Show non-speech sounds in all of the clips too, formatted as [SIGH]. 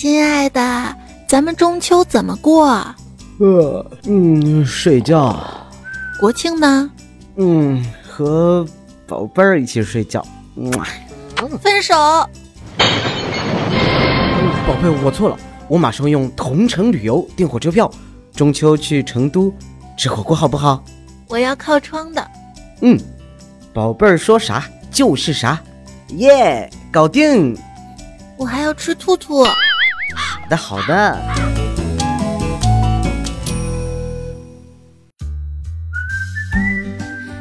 亲爱的，咱们中秋怎么过？呃，嗯，睡觉。国庆呢？嗯，和宝贝儿一起睡觉。分手。宝贝，我错了，我马上用同城旅游订火车票，中秋去成都吃火锅，好不好？我要靠窗的。嗯，宝贝儿说啥就是啥，耶，搞定。我还要吃兔兔。好的，好的。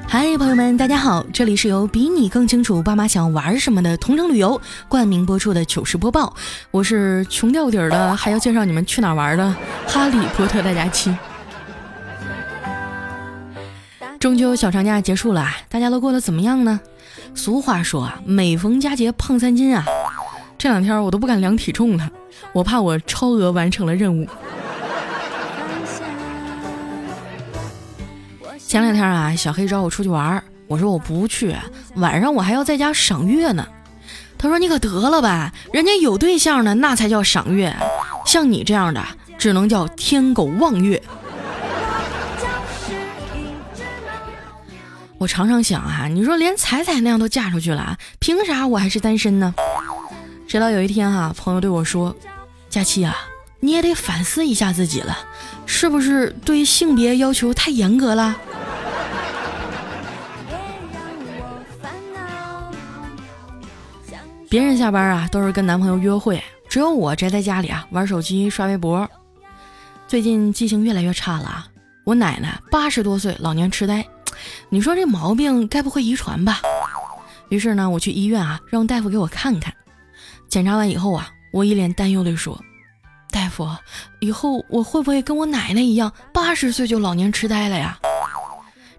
嗨，朋友们，大家好，这里是由比你更清楚爸妈想玩什么的同城旅游冠名播出的糗事播报。我是穷掉底儿的，还要介绍你们去哪玩的哈利波特大假期。中秋小长假结束了，大家都过得怎么样呢？俗话说啊，每逢佳节胖三斤啊。这两天我都不敢量体重了，我怕我超额完成了任务。前两天啊，小黑找我出去玩，我说我不去，晚上我还要在家赏月呢。他说你可得了吧，人家有对象呢，那才叫赏月，像你这样的只能叫天狗望月。我常常想啊，你说连彩彩那样都嫁出去了，凭啥我还是单身呢？直到有一天哈，朋友对我说：“佳期啊，你也得反思一下自己了，是不是对性别要求太严格了？”别人下班啊都是跟男朋友约会，只有我宅在家里啊玩手机刷微博。最近记性越来越差了啊，我奶奶八十多岁，老年痴呆，你说这毛病该不会遗传吧？于是呢，我去医院啊，让大夫给我看看。检查完以后啊，我一脸担忧地说：“大夫，以后我会不会跟我奶奶一样，八十岁就老年痴呆了呀？”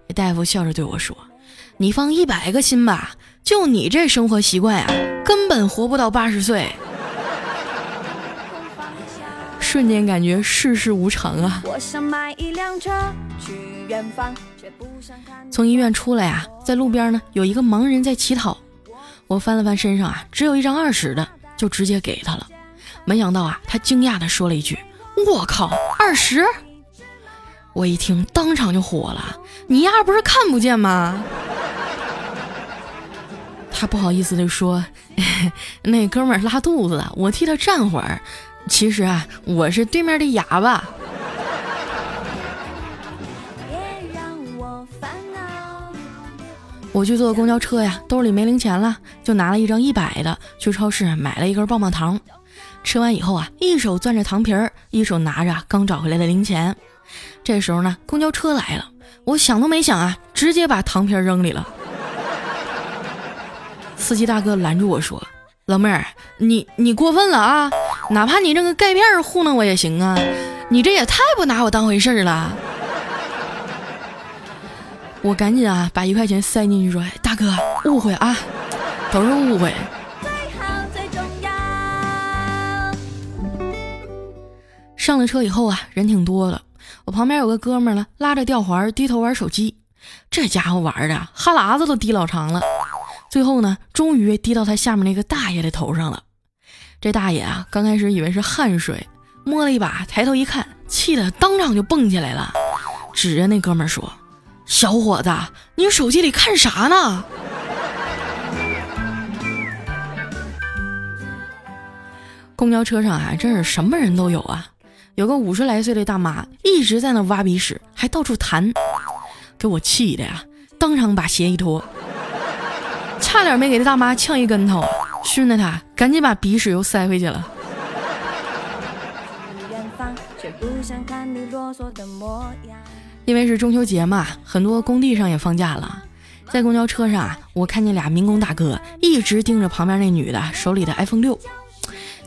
这大夫笑着对我说：“你放一百个心吧，就你这生活习惯啊，根本活不到八十岁。”瞬间感觉世事无常啊！从医院出来啊，在路边呢有一个盲人在乞讨，我翻了翻身上啊，只有一张二十的。就直接给他了，没想到啊，他惊讶的说了一句：“我靠，二十！”我一听，当场就火了：“你丫不是看不见吗？” [LAUGHS] 他不好意思的说：“ [LAUGHS] 那哥们拉肚子了，我替他站会儿。其实啊，我是对面的哑巴。”我去坐公交车呀，兜里没零钱了，就拿了一张一百的去超市买了一根棒棒糖。吃完以后啊，一手攥着糖皮儿，一手拿着刚找回来的零钱。这时候呢，公交车来了，我想都没想啊，直接把糖皮儿扔里了。司机大哥拦住我说：“老妹儿，你你过分了啊！哪怕你扔个钙片糊弄我也行啊，你这也太不拿我当回事儿了。”我赶紧啊，把一块钱塞进去，说：“大哥，误会啊，都是误会。”上了车以后啊，人挺多的。我旁边有个哥们儿了，拉着吊环，低头玩手机。这家伙玩的哈喇子都滴老长了。最后呢，终于滴到他下面那个大爷的头上了。这大爷啊，刚开始以为是汗水，摸了一把，抬头一看，气得当场就蹦起来了，指着那哥们儿说。小伙子，你手机里看啥呢？公交车上啊，真是什么人都有啊。有个五十来岁的大妈一直在那挖鼻屎，还到处弹，给我气的呀！当场把鞋一脱，差点没给这大妈呛一跟头，熏得她赶紧把鼻屎又塞回去了。因为是中秋节嘛，很多工地上也放假了。在公交车上啊，我看见俩民工大哥一直盯着旁边那女的手里的 iPhone 六。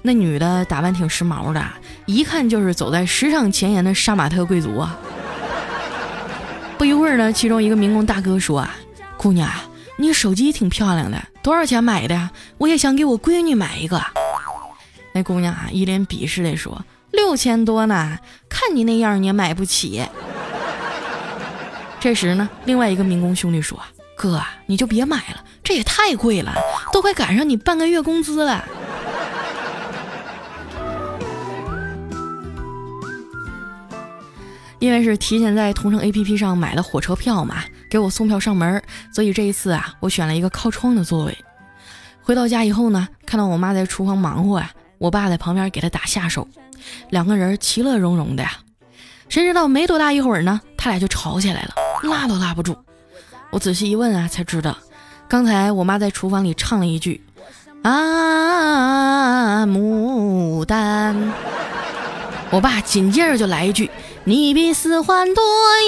那女的打扮挺时髦的，一看就是走在时尚前沿的杀马特贵族啊。不一会儿呢，其中一个民工大哥说：“啊，姑娘，你手机挺漂亮的，多少钱买的？我也想给我闺女买一个。”那姑娘啊，一脸鄙视地说：“六千多呢，看你那样你也买不起。”这时呢，另外一个民工兄弟说：“哥，你就别买了，这也太贵了，都快赶上你半个月工资了。”因为是提前在同城 A P P 上买了火车票嘛，给我送票上门，所以这一次啊，我选了一个靠窗的座位。回到家以后呢，看到我妈在厨房忙活啊，我爸在旁边给她打下手，两个人其乐融融的呀。谁知道没多大一会儿呢，他俩就吵起来了。拉都拉不住。我仔细一问啊，才知道，刚才我妈在厨房里唱了一句“啊牡丹”，我爸紧接着就来一句“你比四环多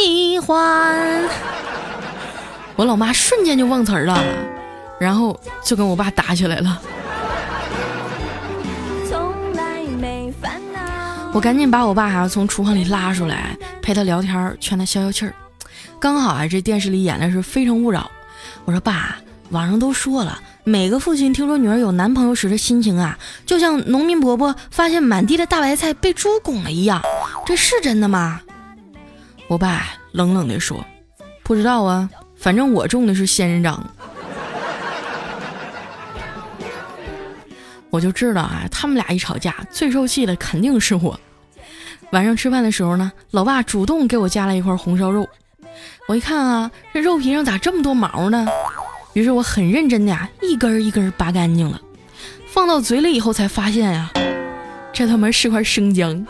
一环”，我老妈瞬间就忘词儿了。然后就跟我爸打起来了，我赶紧把我爸啊从厨房里拉出来，陪他聊天，劝他消消气儿。刚好啊，这电视里演的是《非诚勿扰》，我说爸，网上都说了，每个父亲听说女儿有男朋友时的心情啊，就像农民伯伯发现满地的大白菜被猪拱了一样，这是真的吗？我爸冷冷地说：“不知道啊，反正我种的是仙人掌。” [LAUGHS] 我就知道啊，他们俩一吵架，最受气的肯定是我。晚上吃饭的时候呢，老爸主动给我夹了一块红烧肉。我一看啊，这肉皮上咋这么多毛呢？于是我很认真的呀，一根一根拔干净了，放到嘴里以后才发现呀，这他妈是块生姜。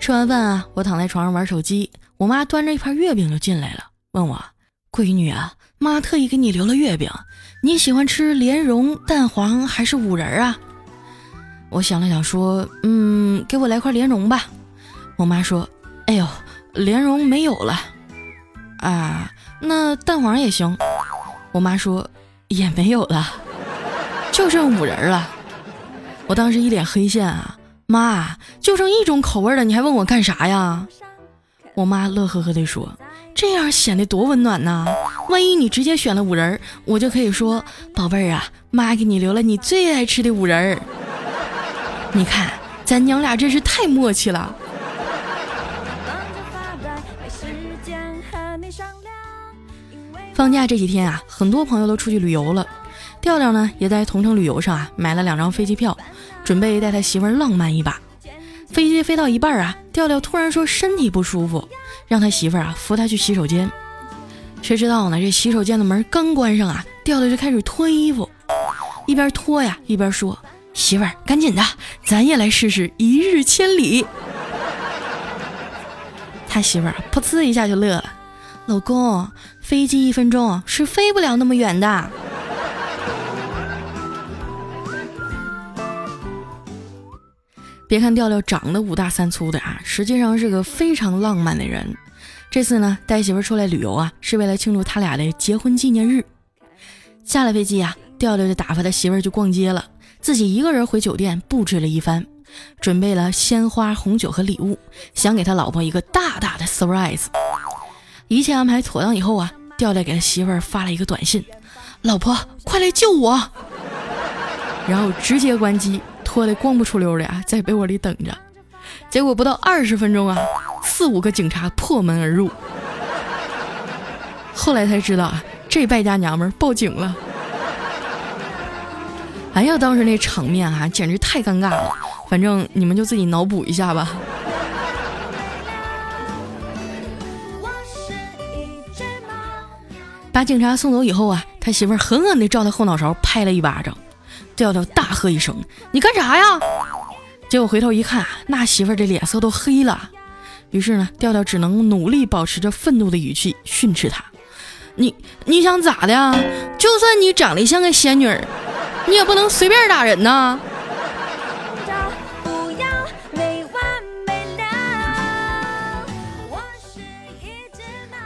吃完饭啊，我躺在床上玩手机，我妈端着一盘月饼就进来了。问我，闺女啊，妈特意给你留了月饼，你喜欢吃莲蓉、蛋黄还是五仁啊？我想了想说，嗯，给我来块莲蓉吧。我妈说，哎呦，莲蓉没有了，啊，那蛋黄也行。我妈说，也没有了，就剩五仁了。我当时一脸黑线啊，妈，就剩一种口味了，你还问我干啥呀？我妈乐呵呵地说。这样显得多温暖呐！万一你直接选了五仁儿，我就可以说：“宝贝儿啊，妈给你留了你最爱吃的五仁儿。”你看，咱娘俩真是太默契了。放假这几天啊，很多朋友都出去旅游了。调调呢，也在同城旅游上啊买了两张飞机票，准备带他媳妇儿浪漫一把。飞机飞到一半啊，调调突然说身体不舒服。让他媳妇儿啊扶他去洗手间，谁知道呢？这洗手间的门刚关上啊，调调就开始脱衣服，一边脱呀一边说：“媳妇儿，赶紧的，咱也来试试一日千里。”他媳妇儿噗呲一下就乐了：“老公，飞机一分钟是飞不了那么远的。”别看调调长得五大三粗的啊，实际上是个非常浪漫的人。这次呢，带媳妇出来旅游啊，是为了庆祝他俩的结婚纪念日。下了飞机啊，调调就打发他媳妇儿去逛街了，自己一个人回酒店布置了一番，准备了鲜花、红酒和礼物，想给他老婆一个大大的 surprise。一切安排妥当以后啊，调调给他媳妇儿发了一个短信：“老婆，快来救我！”然后直接关机。脱得光不出溜的啊，在被窝里等着，结果不到二十分钟啊，四五个警察破门而入。后来才知道啊，这败家娘们报警了。哎呀，当时那场面啊，简直太尴尬了。反正你们就自己脑补一下吧。把警察送走以后啊，他媳妇儿狠狠地照他后脑勺拍了一巴掌。调调大喝一声：“你干啥呀？”结果回头一看，那媳妇儿这脸色都黑了。于是呢，调调只能努力保持着愤怒的语气训斥他：“你你想咋的呀？就算你长得像个仙女儿，你也不能随便打人呐！”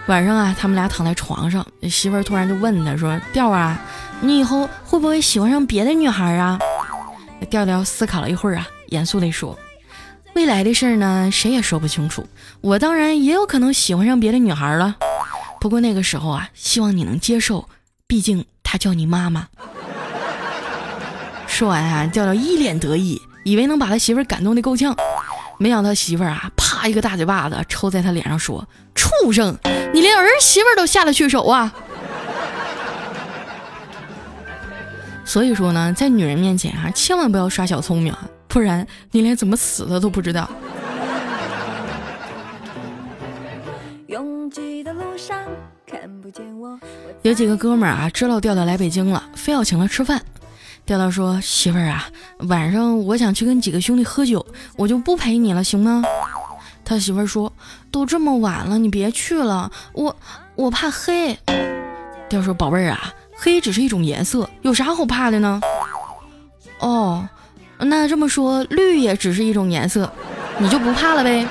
晚上啊，他们俩躺在床上，媳妇儿突然就问他说：“调啊。”你以后会不会喜欢上别的女孩啊？调调思考了一会儿啊，严肃地说：“未来的事儿呢，谁也说不清楚。我当然也有可能喜欢上别的女孩了，不过那个时候啊，希望你能接受，毕竟她叫你妈妈。”说完啊，调调一脸得意，以为能把他媳妇儿感动的够呛，没想到媳妇儿啊，啪一个大嘴巴子抽在他脸上，说：“畜生，你连儿媳妇都下得去手啊！”所以说呢，在女人面前啊，千万不要耍小聪明，不然你连怎么死的都不知道。有几个哥们儿啊，知道调调来北京了，非要请他吃饭。调调说：“媳妇儿啊，晚上我想去跟几个兄弟喝酒，我就不陪你了，行吗？”他媳妇儿说：“都这么晚了，你别去了，我我怕黑。”调说：“宝贝儿啊，黑只是一种颜色，有啥好怕的呢？”哦，那这么说，绿也只是一种颜色，你就不怕了呗？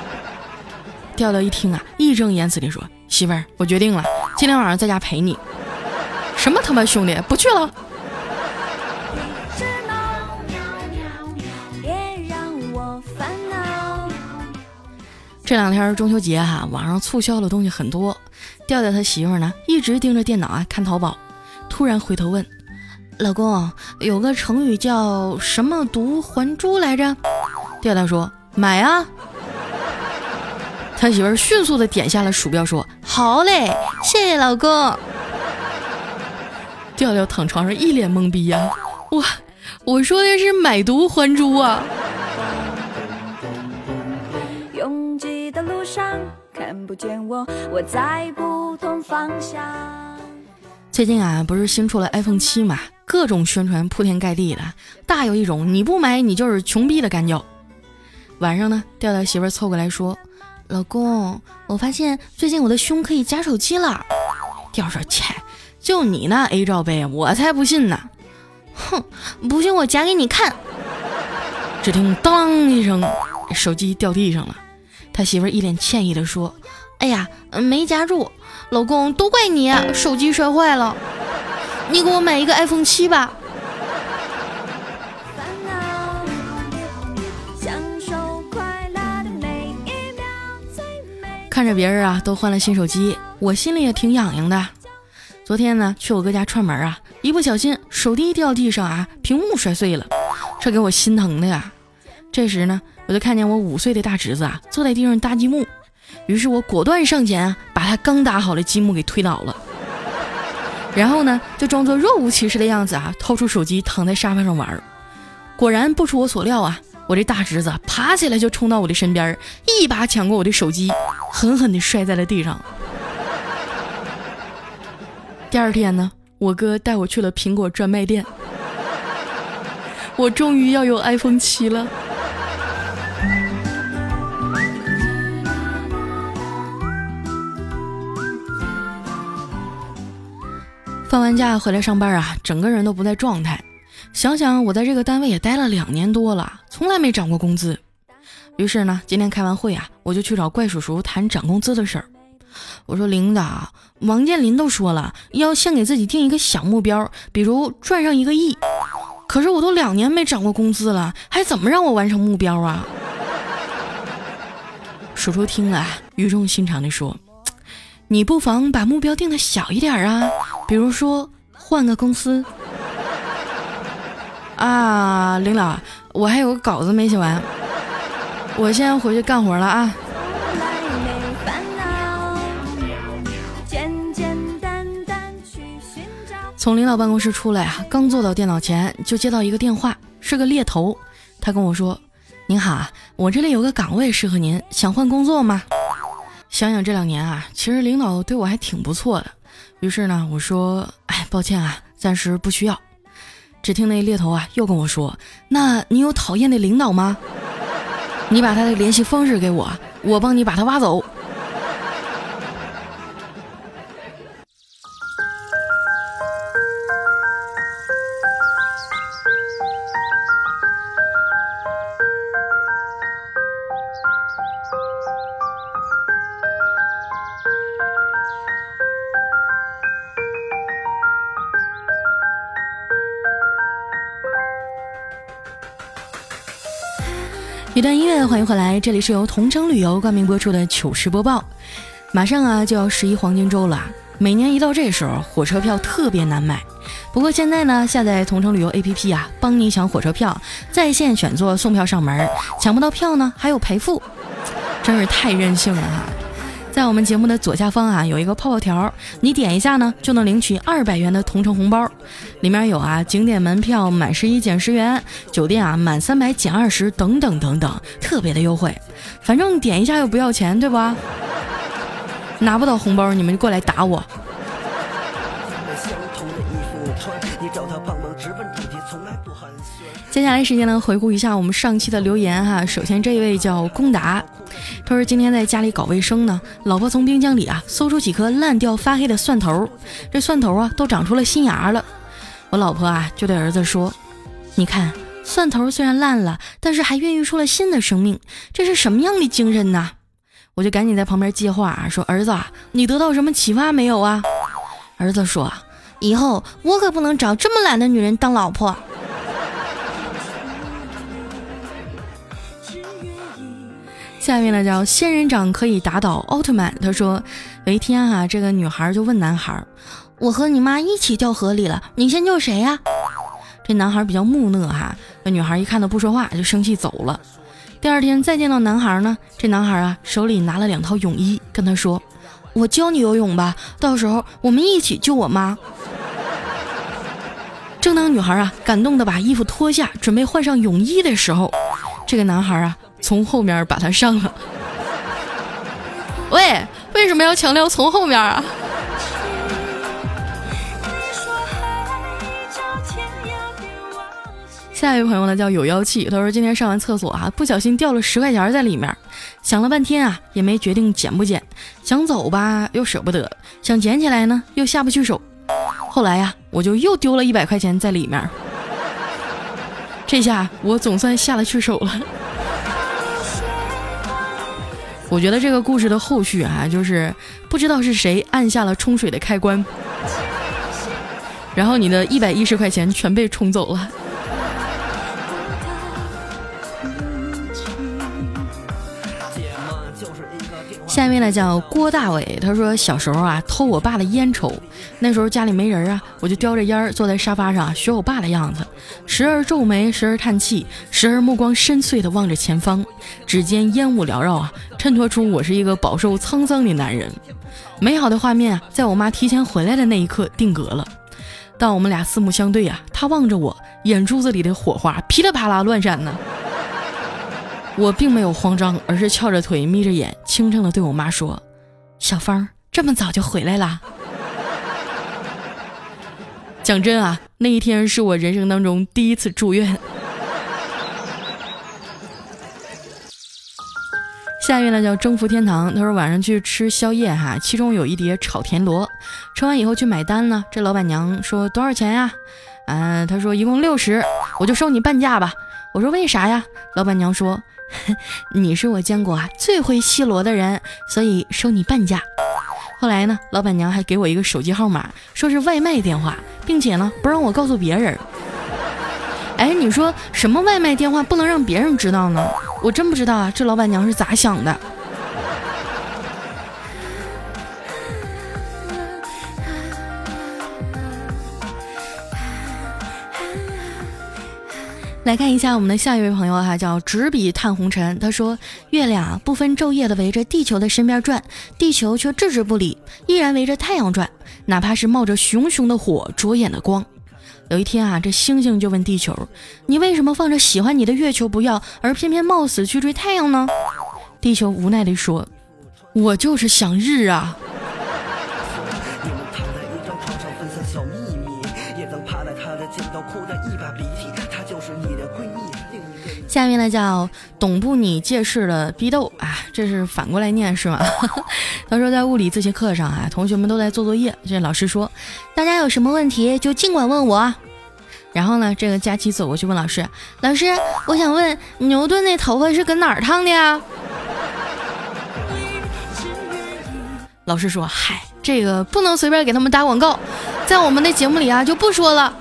调调一听啊，义正言辞地说：“媳妇儿，我决定了，今天晚上在家陪你。”什么他妈兄弟，不去了。这两天中秋节哈，网上促销的东西很多。调调他媳妇呢，一直盯着电脑啊看淘宝，突然回头问：“老公，有个成语叫什么毒还珠来着？”调调说：“买啊。”他媳妇迅速的点下了鼠标，说：“好嘞，谢谢老公。”调调躺床上一脸懵逼呀，我我说的是买椟还珠啊。上看不见我，我在不同方向。最近啊，不是新出了 iPhone 七嘛，各种宣传铺天盖地的，大有一种你不买你就是穷逼的感觉。晚上呢，调调媳妇凑过来说：“老公，我发现最近我的胸可以夹手机了。”调说：“切，就你那 A 罩杯，我才不信呢。”哼，不信我夹给你看。只听当一声，手机掉地上了。他媳妇一脸歉意地说：“哎呀，没夹住，老公都怪你，手机摔坏了，你给我买一个 iPhone 七吧。”看着别人啊都换了新手机，我心里也挺痒痒的。昨天呢去我哥家串门啊，一不小心手机掉地上啊，屏幕摔碎了，这给我心疼的呀。这时呢。我就看见我五岁的大侄子啊，坐在地上搭积木，于是我果断上前啊，把他刚搭好的积木给推倒了，然后呢，就装作若无其事的样子啊，掏出手机躺在沙发上玩。果然不出我所料啊，我这大侄子爬起来就冲到我的身边，一把抢过我的手机，狠狠地摔在了地上。第二天呢，我哥带我去了苹果专卖店，[LAUGHS] 我终于要有 iPhone 七了。放完假回来上班啊，整个人都不在状态。想想我在这个单位也待了两年多了，从来没涨过工资。于是呢，今天开完会啊，我就去找怪叔叔谈涨工资的事儿。我说：“领导，王健林都说了，要先给自己定一个小目标，比如赚上一个亿。可是我都两年没涨过工资了，还怎么让我完成目标啊？” [LAUGHS] 叔叔听了，语重心长地说。你不妨把目标定的小一点啊，比如说换个公司。啊，领导，我还有个稿子没写完，我先回去干活了啊。从领导办公室出来啊，刚坐到电脑前就接到一个电话，是个猎头，他跟我说：“您好，我这里有个岗位适合您，想换工作吗？”想想这两年啊，其实领导对我还挺不错的。于是呢，我说：“哎，抱歉啊，暂时不需要。”只听那猎头啊又跟我说：“那你有讨厌的领导吗？你把他的联系方式给我，我帮你把他挖走。”欢迎回来，这里是由同城旅游冠名播出的糗事播报。马上啊就要十一黄金周了，每年一到这时候，火车票特别难买。不过现在呢，下载同城旅游 APP 啊，帮你抢火车票，在线选座送票上门，抢不到票呢还有赔付，真是太任性了哈。在我们节目的左下方啊，有一个泡泡条，你点一下呢，就能领取二百元的同城红包，里面有啊景点门票满十一减十元，酒店啊满三百减二十等等等等，特别的优惠。反正点一下又不要钱，对吧？拿不到红包，你们就过来打我。接下来时间呢，回顾一下我们上期的留言哈。首先这一位叫龚达，他说今天在家里搞卫生呢，老婆从冰箱里啊搜出几颗烂掉发黑的蒜头，这蒜头啊都长出了新芽了。我老婆啊就对儿子说：“你看，蒜头虽然烂了，但是还孕育出了新的生命，这是什么样的精神呢？”我就赶紧在旁边接话说：“儿子，啊你得到什么启发没有啊？”儿子说：“以后我可不能找这么懒的女人当老婆。”下面呢叫仙人掌可以打倒奥特曼。他说有一天哈，这个女孩就问男孩：“我和你妈一起掉河里了，你先救谁呀？”这男孩比较木讷哈，那女孩一看他不说话，就生气走了。第二天再见到男孩呢，这男孩啊手里拿了两套泳衣，跟他说：“我教你游泳吧，到时候我们一起救我妈。”正当女孩啊感动的把衣服脱下，准备换上泳衣的时候，这个男孩啊从后面把他上了。喂，为什么要强调从后面啊？下一位朋友呢叫有妖气，他说今天上完厕所啊，不小心掉了十块钱在里面，想了半天啊，也没决定捡不捡，想走吧又舍不得，想捡起来呢又下不去手，后来呀，我就又丢了一百块钱在里面，这下我总算下得去手了。[LAUGHS] 我觉得这个故事的后续啊，就是不知道是谁按下了冲水的开关，然后你的一百一十块钱全被冲走了。下一位呢叫郭大伟，他说小时候啊偷我爸的烟抽，那时候家里没人啊，我就叼着烟坐在沙发上学我爸的样子，时而皱眉，时而叹气，时而目光深邃的望着前方，指尖烟雾缭绕啊，衬托出我是一个饱受沧桑的男人。美好的画面，在我妈提前回来的那一刻定格了。当我们俩四目相对啊，她望着我，眼珠子里的火花噼里啪啦乱闪呢。我并没有慌张，而是翘着腿，眯着眼，轻声的对我妈说：“小芳，这么早就回来啦？”讲真啊，那一天是我人生当中第一次住院。下一位呢叫征服天堂，他说晚上去吃宵夜哈，其中有一碟炒田螺，吃完以后去买单呢，这老板娘说多少钱呀？嗯，他说一共六十，我就收你半价吧。我说为啥呀？老板娘说。[LAUGHS] 你是我见过啊最会吸罗的人，所以收你半价。后来呢，老板娘还给我一个手机号码，说是外卖电话，并且呢不让我告诉别人。哎，你说什么外卖电话不能让别人知道呢？我真不知道啊，这老板娘是咋想的？来看一下我们的下一位朋友哈，叫执笔探红尘。他说：“月亮不分昼夜的围着地球的身边转，地球却置之不理，依然围着太阳转，哪怕是冒着熊熊的火、灼眼的光。”有一天啊，这星星就问地球：“你为什么放着喜欢你的月球不要，而偏偏冒死去追太阳呢？”地球无奈地说：“我就是想日啊。”下面呢叫懂不你借势的逼斗啊，这是反过来念是吗？[LAUGHS] 他说在物理自习课上啊，同学们都在做作业，这老师说大家有什么问题就尽管问我。然后呢，这个佳琪走过去问老师：“老师，我想问牛顿那头发是搁哪儿烫的呀？”老师说：“嗨，这个不能随便给他们打广告，在我们的节目里啊就不说了。”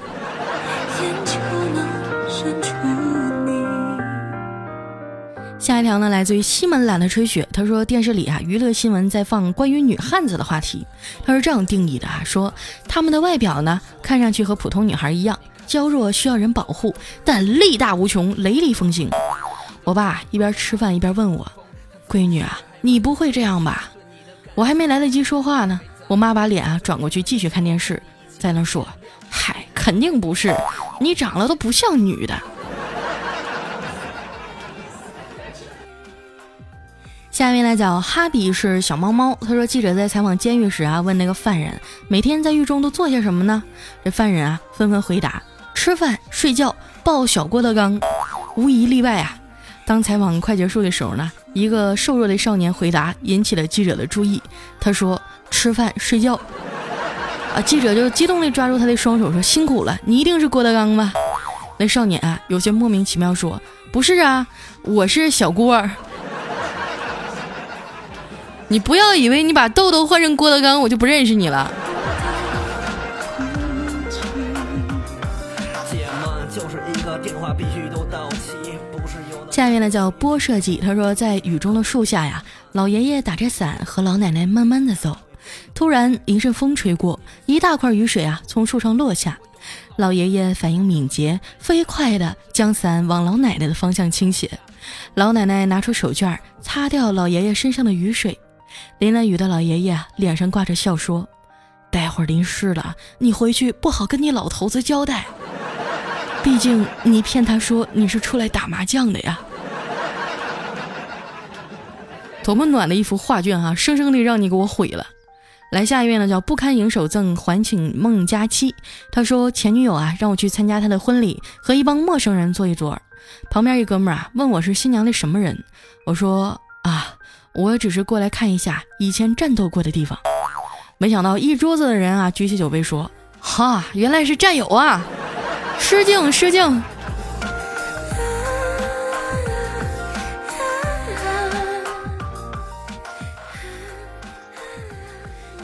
下一条呢，来自于西门懒得吹雪。他说电视里啊，娱乐新闻在放关于女汉子的话题。他是这样定义的啊，说他们的外表呢，看上去和普通女孩一样娇弱，需要人保护，但力大无穷，雷厉风行。我爸一边吃饭一边问我：“闺女啊，你不会这样吧？”我还没来得及说话呢，我妈把脸啊转过去继续看电视，在那说：“嗨，肯定不是，你长得都不像女的。”下面来讲，哈比是小猫猫。他说，记者在采访监狱时啊，问那个犯人每天在狱中都做些什么呢？这犯人啊纷纷回答：吃饭、睡觉、抱小郭德纲，无一例外啊。当采访快结束的时候呢，一个瘦弱的少年回答引起了记者的注意。他说：吃饭、睡觉。啊，记者就激动地抓住他的双手说：辛苦了，你一定是郭德纲吧？那少年啊有些莫名其妙说：不是啊，我是小郭。你不要以为你把豆豆换成郭德纲，我就不认识你了。下面呢叫波设计，他说在雨中的树下呀，老爷爷打着伞和老奶奶慢慢的走，突然一阵风吹过，一大块雨水啊从树上落下，老爷爷反应敏捷，飞快的将伞往老奶奶的方向倾斜，老奶奶拿出手绢擦掉老爷爷身上的雨水。淋了雨的老爷爷脸上挂着笑说：“待会儿淋湿了，你回去不好跟你老头子交代。毕竟你骗他说你是出来打麻将的呀。”多么暖的一幅画卷啊，生生的让你给我毁了。来下一位呢，叫不堪盈手赠还请孟佳期。他说前女友啊让我去参加他的婚礼，和一帮陌生人坐一桌。旁边一哥们啊问我是新娘的什么人，我说啊。我只是过来看一下以前战斗过的地方，没想到一桌子的人啊举起酒杯说：“哈，原来是战友啊，失敬失敬。”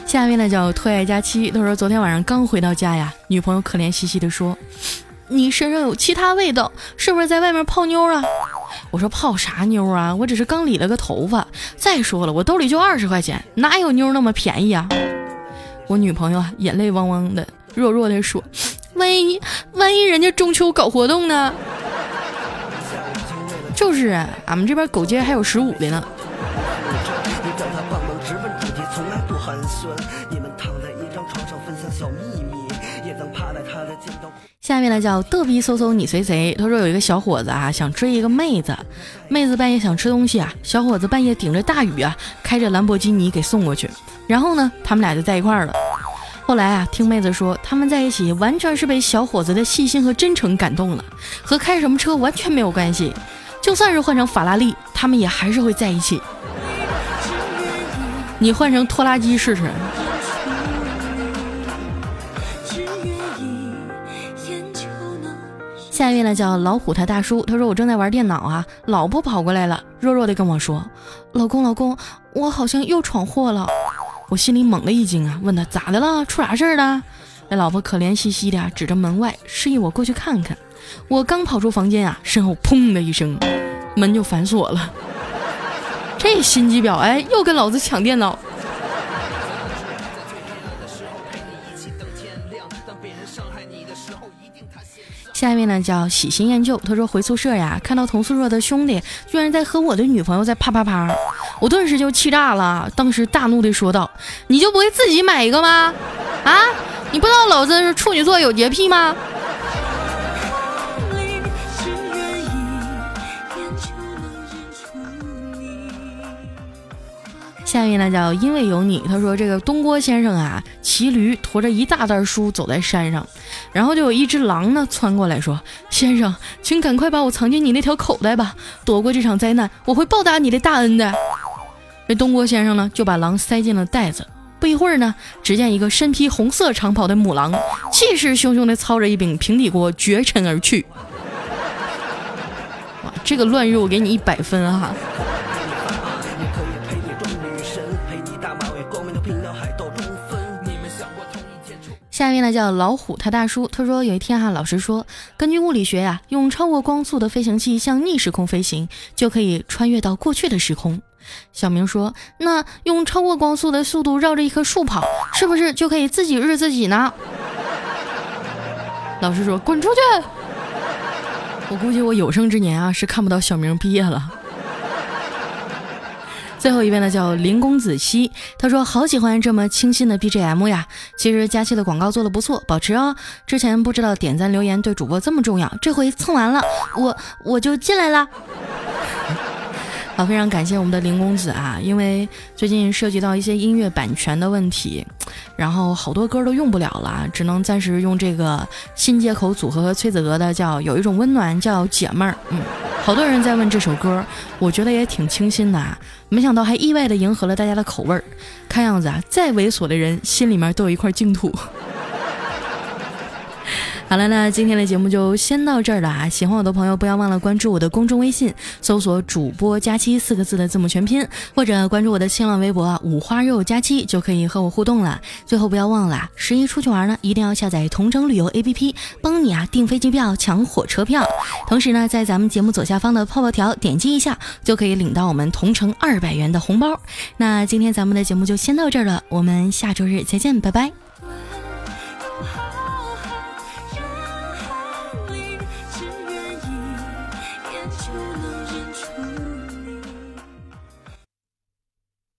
下面呢叫特爱佳期，他说昨天晚上刚回到家呀，女朋友可怜兮兮的说：“你身上有其他味道，是不是在外面泡妞啊？”我说泡啥妞啊？我只是刚理了个头发。再说了，我兜里就二十块钱，哪有妞那么便宜啊？我女朋友啊，眼泪汪汪的，弱弱的说：“万一万一人家中秋搞活动呢？” [LAUGHS] 就是啊，俺们这边狗街还有十五的呢。下面呢叫嘚逼嗖嗖你随谁？他说有一个小伙子啊想追一个妹子，妹子半夜想吃东西啊，小伙子半夜顶着大雨啊开着兰博基尼给送过去，然后呢他们俩就在一块儿了。后来啊听妹子说他们在一起完全是被小伙子的细心和真诚感动了，和开什么车完全没有关系，就算是换成法拉利，他们也还是会在一起。你换成拖拉机试试。下一位呢叫老虎他大叔，他说我正在玩电脑啊，老婆跑过来了，弱弱的跟我说：“老公老公，我好像又闯祸了。”我心里猛了一惊啊，问他咋的了，出啥事儿了？那老婆可怜兮兮的指着门外，示意我过去看看。我刚跑出房间啊，身后砰的一声，门就反锁了。这心机婊哎，又跟老子抢电脑。下一位呢叫喜新厌旧，他说回宿舍呀，看到同宿舍的兄弟居然在和我的女朋友在啪啪啪，我顿时就气炸了，当时大怒的说道：“你就不会自己买一个吗？啊，你不知道老子是处女座有洁癖吗？”下面呢叫因为有你，他说这个东郭先生啊，骑驴驮着一大袋书走在山上，然后就有一只狼呢窜过来说：“先生，请赶快把我藏进你那条口袋吧，躲过这场灾难，我会报答你的大恩的。”这东郭先生呢就把狼塞进了袋子，不一会儿呢，只见一个身披红色长袍的母狼，气势汹汹地操着一柄平底锅绝尘而去。[LAUGHS] 哇，这个乱入我给你一百分哈！下面呢叫老虎他大叔，他说有一天哈，老师说根据物理学呀，用超过光速的飞行器向逆时空飞行，就可以穿越到过去的时空。小明说，那用超过光速的速度绕着一棵树跑，是不是就可以自己日自己呢？老师说滚出去！我估计我有生之年啊是看不到小明毕业了。最后一位呢叫林公子熙，他说好喜欢这么清新的 BGM 呀。其实佳期的广告做的不错，保持哦。之前不知道点赞留言对主播这么重要，这回蹭完了，我我就进来了。好，非常感谢我们的林公子啊，因为最近涉及到一些音乐版权的问题，然后好多歌都用不了了，只能暂时用这个新街口组合和崔子格的叫《有一种温暖叫姐妹儿》。嗯，好多人在问这首歌，我觉得也挺清新的啊，没想到还意外的迎合了大家的口味儿。看样子啊，再猥琐的人心里面都有一块净土。好了，那今天的节目就先到这儿了啊！喜欢我的朋友，不要忘了关注我的公众微信，搜索“主播佳期”四个字的字母全拼，或者关注我的新浪微博啊“五花肉佳期”，就可以和我互动了。最后不要忘了，十一出去玩呢，一定要下载同城旅游 APP，帮你啊订飞机票、抢火车票。同时呢，在咱们节目左下方的泡泡条点击一下，就可以领到我们同城二百元的红包。那今天咱们的节目就先到这儿了，我们下周日再见，拜拜。